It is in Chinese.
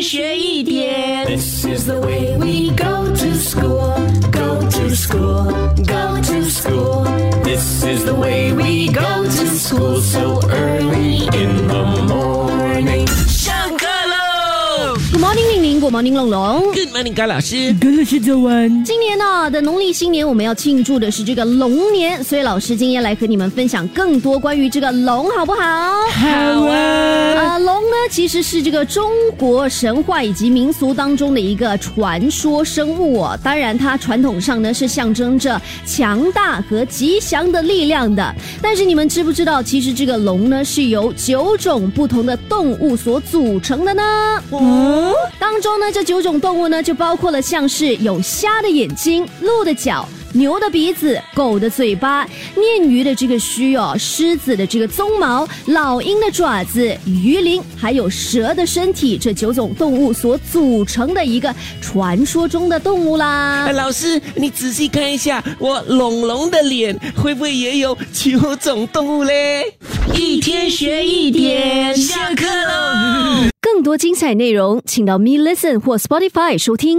天学一点。This is the way we go to school, go to school, go to school. This is the way we go to school so early in the morning. 上课喽 Good morning，玲玲，Good morning，龙龙。！Good morning，高老师。跟老师早安。今年呢的农历新年，我们要庆祝的是这个龙年，所以老师今天来和你们分享更多关于这个龙，好不好？好啊。其实是这个中国神话以及民俗当中的一个传说生物哦。当然，它传统上呢是象征着强大和吉祥的力量的。但是你们知不知道，其实这个龙呢是由九种不同的动物所组成的呢？哦，当中呢，这九种动物呢，就包括了像是有虾的眼睛、鹿的脚、牛的鼻子、狗的嘴巴、鲶鱼的这个须哦、狮子的这个鬃毛、老鹰的爪子、鱼鳞，还有蛇的身体，这九种动物所组成的一个传说中的动物啦哎，。老师，你仔细看一下，我龙龙的脸会不会也有九种动物嘞？一天学一点，下课喽！更多精彩内容，请到 Me Listen 或 Spotify 收听。